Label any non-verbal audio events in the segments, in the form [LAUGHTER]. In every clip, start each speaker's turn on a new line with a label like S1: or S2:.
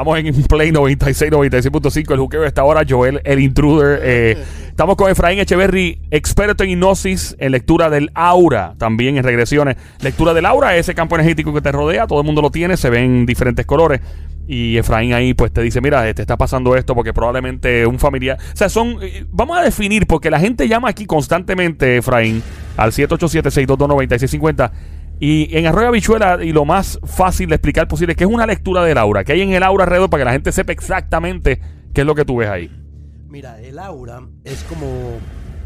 S1: Estamos en Play 96, 96.5. El juqueo está ahora. Joel, el intruder. Eh, [LAUGHS] estamos con Efraín Echeverry, experto en hipnosis, en lectura del aura, también en regresiones. Lectura del aura, ese campo energético que te rodea, todo el mundo lo tiene, se ven diferentes colores. Y Efraín ahí pues te dice, mira, te está pasando esto porque probablemente un familiar... O sea, son... Eh, vamos a definir, porque la gente llama aquí constantemente, Efraín, al 787-622-9650. Y en Arroyo Bichuela, y lo más fácil de explicar posible, que es una lectura del aura, que hay en el aura alrededor para que la gente sepa exactamente qué es lo que tú ves ahí.
S2: Mira, el aura es como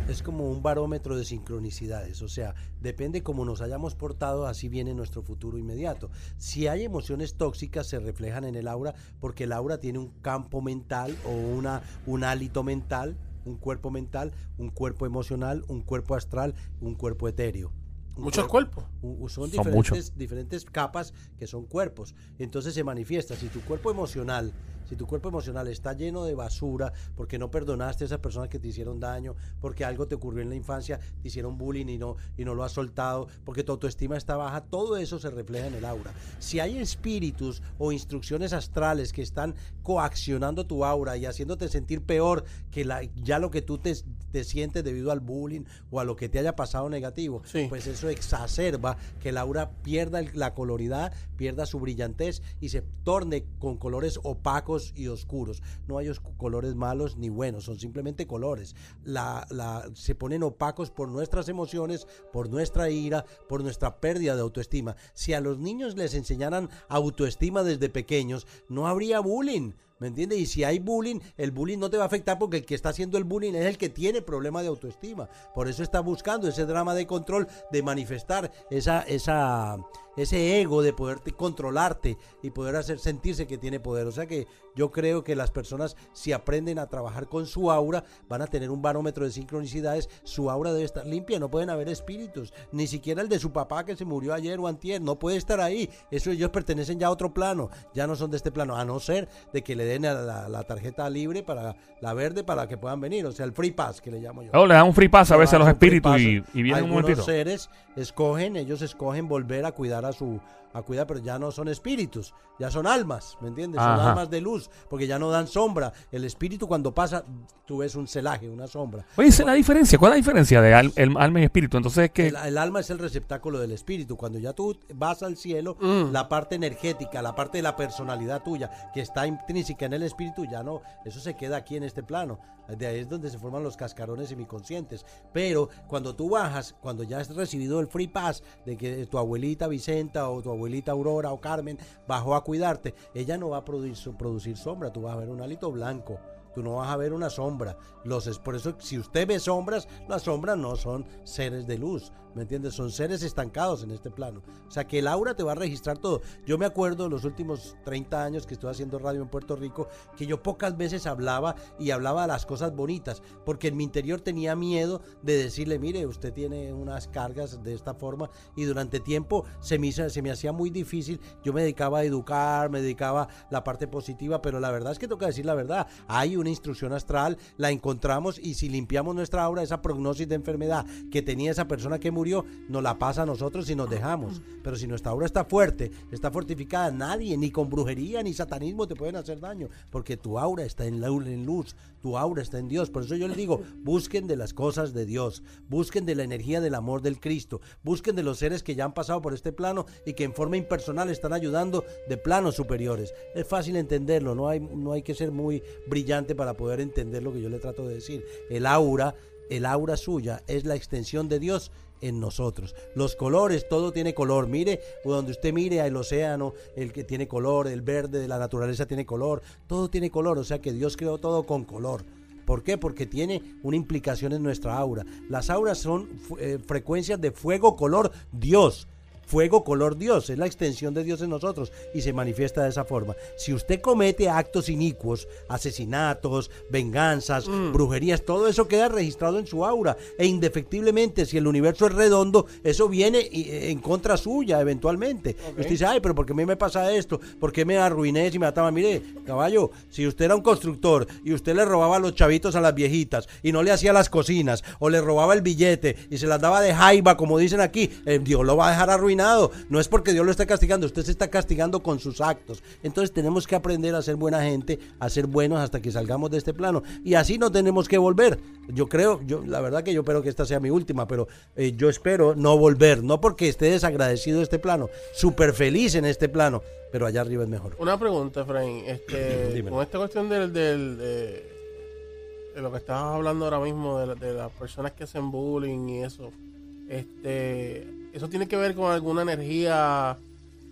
S2: es como un barómetro de sincronicidades, o sea, depende cómo nos hayamos portado, así viene nuestro futuro inmediato. Si hay emociones tóxicas, se reflejan en el aura, porque el aura tiene un campo mental o una, un hálito mental, un cuerpo mental, un cuerpo emocional, un cuerpo astral, un cuerpo etéreo.
S3: Muchos cuerpos.
S2: Son, diferentes, diferentes capas que son cuerpos. Entonces se manifiesta. Si tu cuerpo emocional si tu cuerpo emocional está lleno de basura porque no perdonaste a esas personas que te hicieron daño, porque algo te ocurrió en la infancia, te hicieron bullying y no, y no lo has soltado, porque tu autoestima está baja, todo eso se refleja en el aura. Si hay espíritus o instrucciones astrales que están coaccionando tu aura y haciéndote sentir peor que la, ya lo que tú te, te sientes debido al bullying o a lo que te haya pasado negativo, pues eso exacerba que el aura pierda la coloridad, pierda su brillantez y se torne con colores opacos y oscuros. No hay colores malos ni buenos, son simplemente colores. La, la, se ponen opacos por nuestras emociones, por nuestra ira, por nuestra pérdida de autoestima. Si a los niños les enseñaran autoestima desde pequeños, no habría bullying. ¿Me entiendes? Y si hay bullying, el bullying no te va a afectar porque el que está haciendo el bullying es el que tiene problema de autoestima. Por eso está buscando ese drama de control, de manifestar esa, esa, ese ego de poderte controlarte y poder hacer sentirse que tiene poder. O sea que yo creo que las personas, si aprenden a trabajar con su aura, van a tener un barómetro de sincronicidades. Su aura debe estar limpia, no pueden haber espíritus, ni siquiera el de su papá que se murió ayer o antier, no puede estar ahí. Eso ellos pertenecen ya a otro plano, ya no son de este plano, a no ser de que le den la, tarjeta libre para la verde para que puedan venir, o sea, el free pass que le llamo yo.
S1: Oh, le dan un free pass a veces a los espíritus y, y vienen un momentito.
S2: seres escogen, ellos escogen volver a cuidar a su a cuidar, pero ya no son espíritus, ya son almas, ¿me entiendes? Son almas de luz, porque ya no dan sombra. El espíritu cuando pasa, tú ves un celaje, una sombra.
S1: Oye, ¿esa es la diferencia? ¿Cuál es la diferencia de el alma y espíritu? Entonces, que
S2: el, alma es el receptáculo del espíritu. Cuando ya tú vas al cielo, mm. la parte energética, la parte de la personalidad tuya, que está intrínseca en el espíritu, ya no, eso se queda aquí en este plano. De ahí es donde se forman los cascarones semiconscientes. Pero cuando tú bajas, cuando ya has recibido el free pass de que tu abuelita Vicenta o tu abuelita Aurora o Carmen bajó a cuidarte, ella no va a producir, producir sombra, tú vas a ver un alito blanco tú no vas a ver una sombra. Los, por eso, si usted ve sombras, las sombras no son seres de luz, ¿me entiendes? Son seres estancados en este plano. O sea, que el aura te va a registrar todo. Yo me acuerdo los últimos 30 años que estuve haciendo radio en Puerto Rico, que yo pocas veces hablaba y hablaba de las cosas bonitas, porque en mi interior tenía miedo de decirle, mire, usted tiene unas cargas de esta forma, y durante tiempo se me, se me hacía muy difícil. Yo me dedicaba a educar, me dedicaba a la parte positiva, pero la verdad es que que decir la verdad. Hay una instrucción astral, la encontramos y si limpiamos nuestra aura, esa prognosis de enfermedad que tenía esa persona que murió, nos la pasa a nosotros y nos dejamos. Pero si nuestra aura está fuerte, está fortificada, nadie, ni con brujería, ni satanismo te pueden hacer daño, porque tu aura está en, en luz, tu aura está en Dios. Por eso yo les digo, [LAUGHS] busquen de las cosas de Dios, busquen de la energía del amor del Cristo, busquen de los seres que ya han pasado por este plano y que en forma impersonal están ayudando de planos superiores. Es fácil entenderlo, no hay, no hay que ser muy brillante para poder entender lo que yo le trato de decir. El aura, el aura suya es la extensión de Dios en nosotros. Los colores, todo tiene color. Mire, donde usted mire el océano, el que tiene color, el verde de la naturaleza tiene color, todo tiene color, o sea que Dios creó todo con color. ¿Por qué? Porque tiene una implicación en nuestra aura. Las auras son eh, frecuencias de fuego color Dios fuego color Dios, es la extensión de Dios en nosotros y se manifiesta de esa forma. Si usted comete actos inicuos, asesinatos, venganzas, mm. brujerías, todo eso queda registrado en su aura e indefectiblemente si el universo es redondo, eso viene eh, en contra suya eventualmente. Usted dice, ay, pero ¿por qué a mí me pasa esto? ¿Por qué me arruiné si me ataba? Mire, caballo, si usted era un constructor y usted le robaba a los chavitos a las viejitas y no le hacía las cocinas o le robaba el billete y se las daba de jaiba, como dicen aquí, eh, Dios lo va a dejar arruinar No es porque Dios lo está castigando, usted se está castigando con sus actos. Entonces tenemos que aprender a ser buena gente, a ser buenos hasta que salgamos de este plano. Y así no tenemos que volver. Yo creo, yo la verdad que yo espero que esta sea mi última, pero eh, yo espero no volver, no porque esté desagradecido de este plano, súper feliz en este plano, pero allá arriba es mejor.
S3: Una pregunta, Efraín. Este, [CLEARS THROAT] con esta cuestión del, del de, de lo que estabas hablando ahora mismo, de, la- de las personas que hacen bullying y eso, este, eso tiene que ver con alguna energía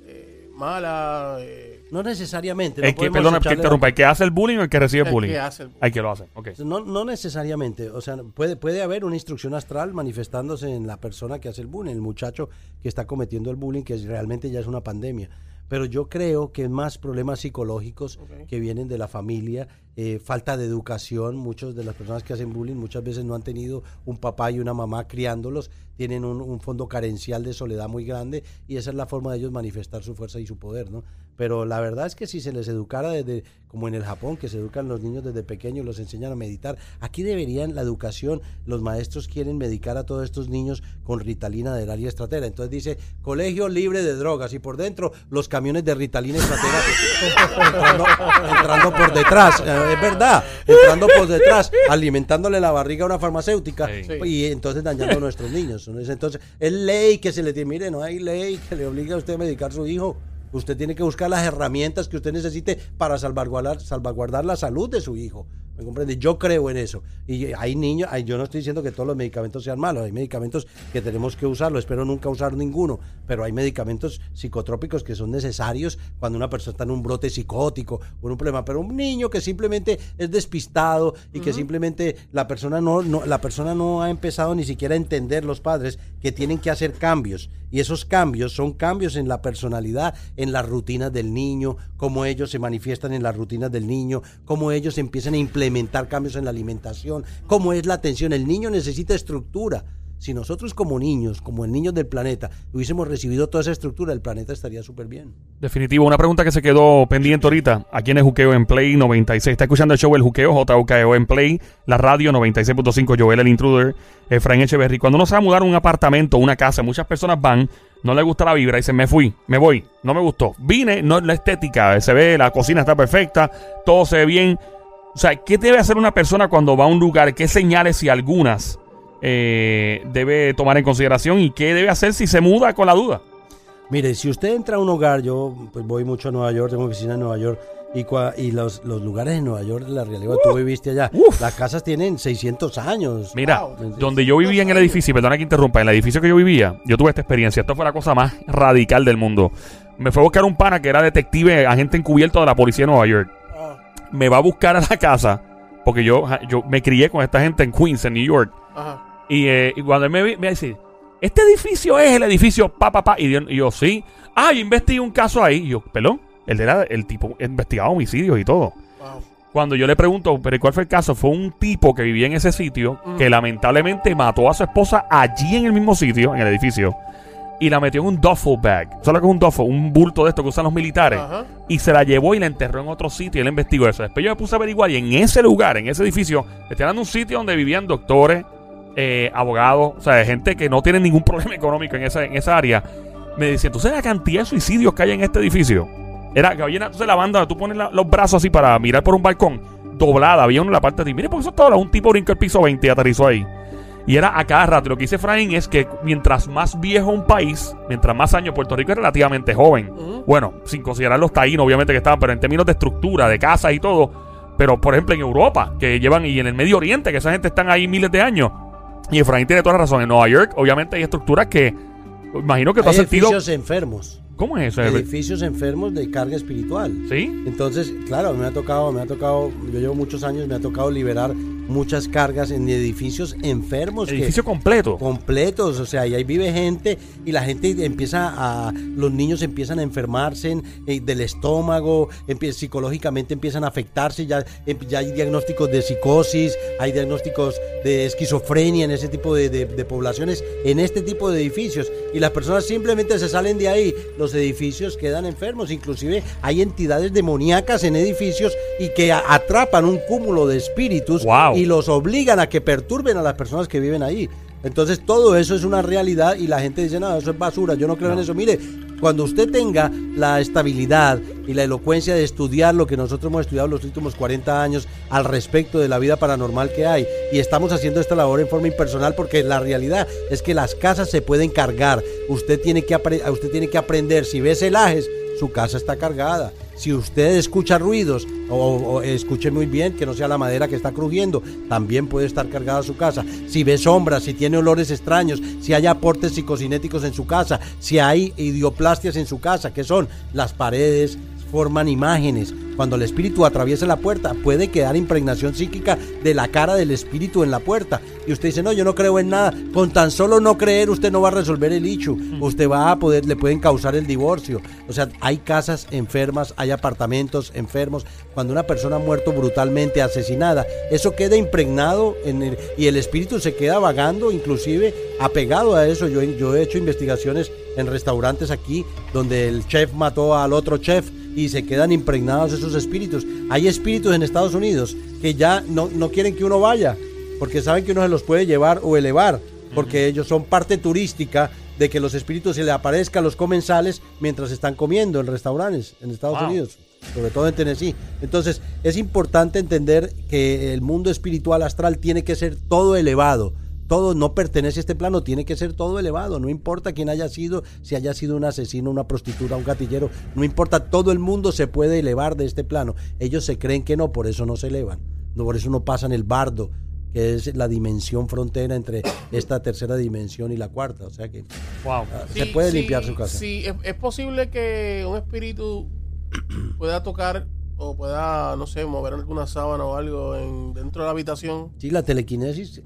S3: eh, mala. eh,
S2: No necesariamente. no
S1: El que, perdona que interrumpa, ¿el que hace el bullying o el que recibe
S3: el
S1: bullying?
S3: que hace el bullying.
S1: Hay que lo hace.
S2: No, no necesariamente, o sea, puede, puede haber una instrucción astral manifestándose en la persona que hace el bullying, el muchacho que está cometiendo el bullying, que es- realmente ya es una pandemia. Pero yo creo que es más problemas psicológicos que vienen de la familia, eh, falta de educación. Muchas de las personas que hacen bullying muchas veces no han tenido un papá y una mamá criándolos, tienen un, un fondo carencial de soledad muy grande y esa es la forma de ellos manifestar su fuerza y su poder, ¿no? Pero la verdad es que si se les educara desde, como en el Japón, que se educan los niños desde pequeños, los enseñan a meditar, aquí deberían la educación, los maestros quieren medicar a todos estos niños con Ritalina del área estratera. Entonces dice, colegio libre de drogas y por dentro los camiones de Ritalina estratera [LAUGHS] entrando, entrando por detrás, eh, es verdad, entrando por detrás, alimentándole la barriga a una farmacéutica
S1: Sí.
S2: y entonces dañando a nuestros niños. Entonces, es ley que se le dice, mire, no hay ley que le obligue a usted a medicar a su hijo. Usted tiene que buscar las herramientas que usted necesite para salvaguardar, salvaguardar la salud de su hijo. ¿Me comprende? Yo creo en eso. Y hay niños, hay- yo no estoy diciendo que todos los medicamentos sean malos, hay medicamentos que tenemos que usarlo, espero nunca usar ninguno, pero hay medicamentos psicotrópicos que son necesarios cuando una persona está en un brote psicótico o en un problema, pero un niño que simplemente es despistado y que simplemente la persona no, no la persona no ha empezado ni siquiera a entender los padres que tienen que hacer cambios y esos cambios son cambios en la personalidad, en las rutinas del niño, cómo ellos se manifiestan en las rutinas del niño, cómo ellos empiezan a implementar cambios en la alimentación, cómo es la atención. El niño necesita estructura. Si nosotros como niños, como el niño del planeta, hubiésemos recibido toda esa estructura, el planeta estaría súper bien.
S1: Definitivo. Una pregunta que se quedó pendiente ahorita. Aquí en el Juqueo en Play 96. Está escuchando el show El Juqueo, JUKEO en Play. La radio 96.5, Joel el Intruder, Efraín Echeverry. Cuando uno se va a mudar a un apartamento, una casa, muchas personas van, no le gusta la vibra dicen, me fui, me voy, no me gustó. Vine, no es la estética, se ve, la cocina está perfecta, todo se ve bien. O sea, ¿qué debe hacer una persona cuando va a un lugar? ¿Qué señales, si algunas, eh, debe tomar en consideración? ¿Y qué debe hacer si se muda con la duda?
S2: Mire, si usted entra a un hogar, yo pues voy mucho a Nueva York, tengo oficina en Nueva York, y, cua- y los, los lugares en Nueva York, la realidad, tú viviste allá,
S1: uf.
S2: las casas tienen 600 años.
S1: Mira,
S3: Wow.
S1: donde yo vivía en el edificio, y perdona que interrumpa, en el edificio que yo vivía, yo tuve esta experiencia. Esto fue la cosa más radical del mundo. Me fue a buscar un pana que era detective, agente encubierto de la policía de Nueva York. Me va a buscar a la casa, porque yo, yo me crié con esta gente en Queens, en New York.
S3: ajá.
S1: Y, eh, y cuando él me, vi- me dice, este edificio es el edificio pa, pa, pa. Y yo, y yo, sí. Ah, yo investigué un caso ahí. Y yo, pelón, él era el tipo investigaba homicidios y todo.
S3: Wow.
S1: Cuando yo le pregunto, pero ¿cuál fue el caso? Fue un tipo que vivía en ese sitio que lamentablemente mató a su esposa allí en el mismo sitio, en el edificio, y la metió en un duffel bag. ¿Sabes lo que es un duffel? Un bulto de esto que usan los militares.
S3: Ajá.
S1: Y se la llevó y la enterró en otro sitio y él investigó eso. Después yo me puse a averiguar y en ese lugar, en ese edificio, estoy dando un sitio donde vivían doctores, eh, abogados, o sea, gente que no tiene ningún [LAUGHS] problema económico en esa, en esa área. Me decían, ¿tú sabes la cantidad de suicidios que hay en este edificio? Era que había, una- entonces la banda, tú pones la- los brazos así para mirar por un balcón, doblada, había uno en la parte de ti. Mire, porque eso doblado. Un tipo brincó el piso 20 y aterrizó ahí. Y era a cada rato. Lo que dice Efraín es que mientras más viejo un país, mientras más años, Puerto Rico es relativamente joven. Bueno, sin considerar los taínos, obviamente que estaban, pero en términos de estructura, de casas y todo. Pero, por ejemplo, en Europa, que llevan, y en el Medio Oriente, que esa gente están ahí miles de años. Y Efraín tiene toda la razón. En Nueva York, obviamente, hay estructuras que. Imagino que tú
S2: Hay
S1: has sentido.
S2: edificios enfermos,
S1: ¿Cómo es eso?
S2: edificios enfermos de carga espiritual.
S1: ¿Sí?
S2: Entonces, claro, me ha tocado, me ha tocado, yo llevo muchos años, me ha tocado liberar muchas cargas en edificios enfermos. que-
S1: Edificio completo.
S2: completos, o sea, y ahí vive gente y la gente empieza a, los niños empiezan a enfermarse eh, del estómago, psicológicamente empiezan a afectarse, ya, em- ya hay diagnósticos de psicosis, hay diagnósticos de esquizofrenia en ese tipo de, de- de poblaciones, en este tipo de edificios, y las personas simplemente se salen de ahí, los edificios quedan enfermos, inclusive hay entidades demoníacas en edificios y que atrapan un cúmulo de espíritus
S1: Wow.
S2: Y los obligan a que perturben a las personas que viven ahí. Entonces todo eso es una realidad y la gente dice, no, eso es basura, yo no creo en eso. Mire, cuando usted tenga la estabilidad y la elocuencia de estudiar lo que nosotros hemos estudiado los últimos 40 años al respecto de la vida paranormal que hay, y estamos haciendo esta labor en forma impersonal porque la realidad es que las casas se pueden cargar, usted tiene que, usted tiene que aprender, si ve celajes, su casa está cargada. Si usted escucha ruidos, o, escuche muy bien que no sea la madera que está crujiendo, también puede estar cargada su casa. Si ve sombras, si tiene olores extraños, si hay aportes psicocinéticos en su casa, si hay idioplastias en su casa, que son las paredes, forman imágenes. Cuando el espíritu atraviesa la puerta, puede quedar impregnación psíquica de la cara del espíritu en la puerta. Y usted dice, no, yo no creo en nada. Con tan solo no creer, usted no va a resolver el hecho. Usted va a poder, le pueden causar el divorcio. O sea, hay casas enfermas, hay apartamentos enfermos. Cuando una persona ha muerto brutalmente asesinada, eso queda impregnado en el, y el espíritu se queda vagando, inclusive apegado a eso. Yo, yo he hecho investigaciones en restaurantes aquí donde el chef mató al otro chef y se quedan impregnados esos espíritus. Hay espíritus en Estados Unidos que ya no, no quieren que uno vaya porque saben que uno se los puede llevar o elevar porque ellos son parte turística de que los espíritus se le aparezcan a los comensales mientras están comiendo en restaurantes en Estados Unidos, sobre todo en Tennessee. Entonces, es importante entender que el mundo espiritual astral tiene que ser todo elevado todo no pertenece a este plano, tiene que ser todo elevado, no importa quién haya sido, si haya sido un asesino, una prostituta, un gatillero, no importa, todo el mundo se puede elevar de este plano. Ellos se creen que no, por eso no se elevan, no, por eso no pasan el bardo, que es la dimensión frontera entre esta tercera dimensión y la cuarta, o sea que
S1: ah,
S2: se puede limpiar su casa.
S3: Sí, es posible que un espíritu [CLEARS THROAT] pueda tocar o pueda, no sé, mover alguna sábana o algo en, dentro de la habitación.
S2: Sí, la telequinesis,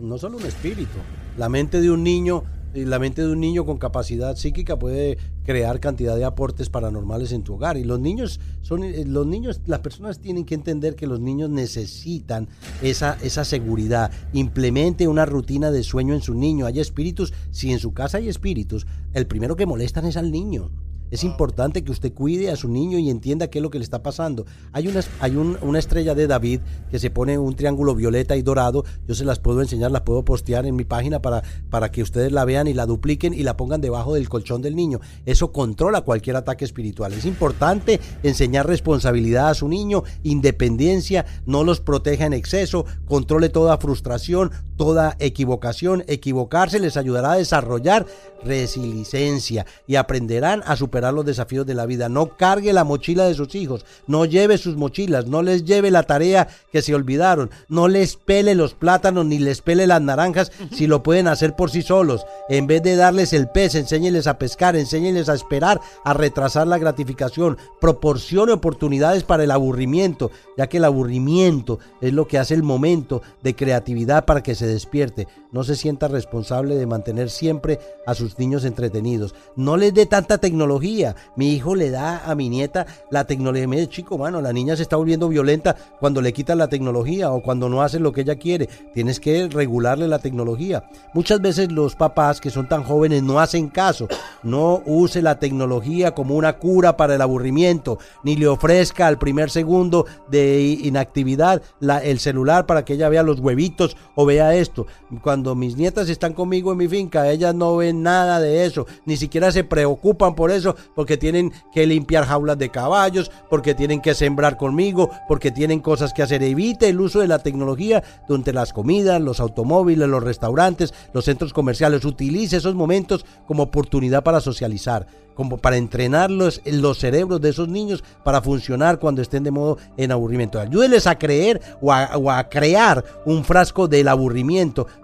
S2: no solo un espíritu, la mente de un niño, la mente de un niño con capacidad psíquica puede crear cantidad de aportes paranormales en tu hogar. Y los niños son, eh, los niños, las personas tienen que entender que los niños necesitan esa, esa seguridad. Implemente una rutina de sueño en su niño. Hay espíritus, si en su casa hay espíritus, el primero que molestan es al niño. Es importante que usted cuide a su niño y entienda qué es lo que le está pasando. Hay una, hay una estrella de David que se pone un triángulo violeta y dorado. Yo se las puedo enseñar, las puedo postear en mi página para, para que ustedes la vean y la dupliquen y la pongan debajo del colchón del niño. Eso controla cualquier ataque espiritual. Es importante enseñar responsabilidad a su niño, independencia, no los proteja en exceso, controle toda frustración, toda equivocación. Equivocarse les ayudará a desarrollar resiliencia y aprenderán a superar los desafíos de la vida. No cargue la mochila de sus hijos, no lleve sus mochilas, no les lleve la tarea que se olvidaron, no les pele los plátanos ni les pele las naranjas si lo pueden hacer por sí solos. En vez de darles el pez, enséñeles a pescar, enséñeles a esperar, a retrasar la gratificación, proporcione oportunidades para el aburrimiento, ya que el aburrimiento es lo que hace el momento de creatividad para que se despierte. No se sienta responsable de mantener siempre a sus niños entretenidos. No les dé tanta tecnología. Mi hijo le da a mi nieta la tecnología. Me dice, chico, mano, la niña se está volviendo violenta cuando le quitan la tecnología o cuando no hace lo que ella quiere. Tienes que regularle la tecnología. Muchas veces los papás que son tan jóvenes no hacen caso. No use la tecnología como una cura para el aburrimiento, ni le ofrezca al primer segundo de inactividad el celular para que ella vea los huevitos o vea esto. Cuando mis nietas están conmigo en mi finca, ellas no ven nada de eso, ni siquiera se preocupan por eso, porque tienen que limpiar jaulas de caballos, porque tienen que sembrar conmigo, porque tienen cosas que hacer. Evite el uso de la tecnología durante las comidas, los automóviles, los restaurantes, los centros comerciales. Utilice esos momentos como oportunidad para socializar como para entrenar los, los, cerebros de esos niños para funcionar cuando estén de modo en aburrimiento. Ayúdenles a creer o a, o a, crear un frasco del aburrimiento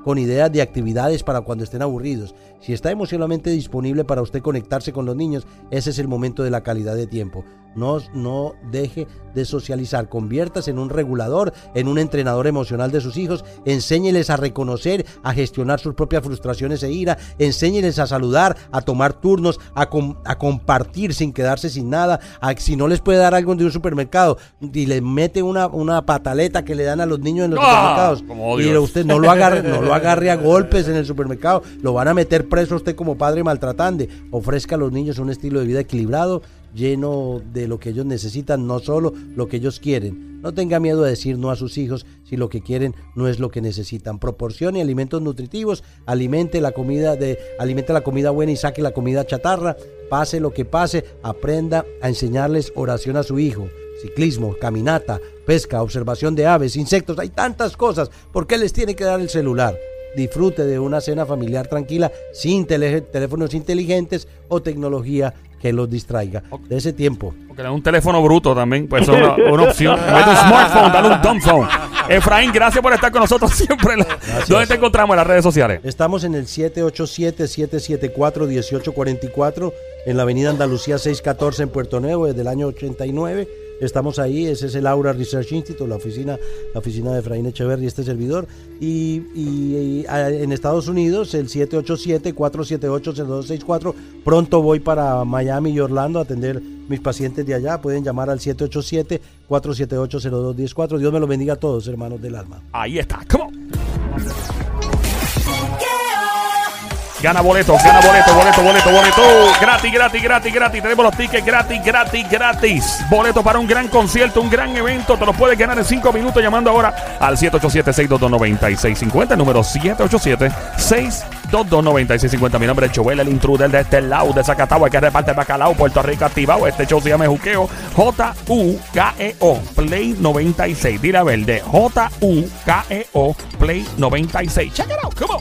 S2: con ideas de actividades para cuando estén aburridos. Si está emocionalmente disponible para usted conectarse con los niños, ese es el momento de la calidad de tiempo. No, no deje de socializar, conviértase en un regulador, en un entrenador emocional de sus hijos, enséñeles a reconocer, a gestionar sus propias frustraciones e ira, enséñeles a saludar, a tomar turnos, a, a compartir sin quedarse sin nada, a, si no les puede dar algo de un supermercado y le mete una, una pataleta que le dan a los niños en los
S1: ¡Ah!
S2: supermercados y usted no lo agarre, no lo agarre a [LAUGHS] golpes en el supermercado, lo van a meter preso usted como padre maltratante, ofrezca a los niños un estilo de vida equilibrado lleno de lo que ellos necesitan, no solo lo que ellos quieren. No tenga miedo de decir no a sus hijos si lo que quieren no es lo que necesitan. Proporcione alimentos nutritivos, alimente la comida de alimente la comida buena y saque la comida chatarra. Pase lo que pase, aprenda a enseñarles oración a su hijo ciclismo, caminata, pesca, observación de aves, insectos, hay tantas cosas. ¿Por qué les tiene que dar el celular? Disfrute de una cena familiar tranquila, sin teléfonos inteligentes o tecnología que los distraiga. De ese tiempo.
S1: Porque un teléfono bruto también, pues es una, opción. [LAUGHS] De un smartphone, dale un dumb phone. Efraín, gracias por estar con nosotros siempre. ¿Dónde te encontramos en las redes sociales?
S2: Estamos en el 787-774-1844 en la avenida Andalucía 614 en Puerto Nuevo desde el año 89 Estamos ahí, ese es el Aura Research Institute, la oficina, la oficina de Efraín Echeverry, este servidor. Y, en Estados Unidos, el 787-478-0264. Pronto voy para Miami y Orlando a atender mis pacientes de allá. Pueden llamar al 787-478-0214. Dios me lo bendiga a todos, hermanos del alma.
S1: Ahí está, come. Gana boleto, gana boleto, boleto, boleto, boleto. Gratis, gratis, gratis, gratis. Tenemos los tickets gratis, gratis, gratis. Boleto para un gran concierto, un gran evento. Te lo puedes ganar en 5 minutos llamando ahora al 787-622-9650. Número 787-622-9650. Mi nombre es Joel, el intruder de este lado de Zacatau, que reparte bacalao, Puerto Rico activado. Este show se llama Juqueo. J-U-K-E-O, Play 96. Dile verde. J-U-K-E-O, Play 96. Check it out, come on.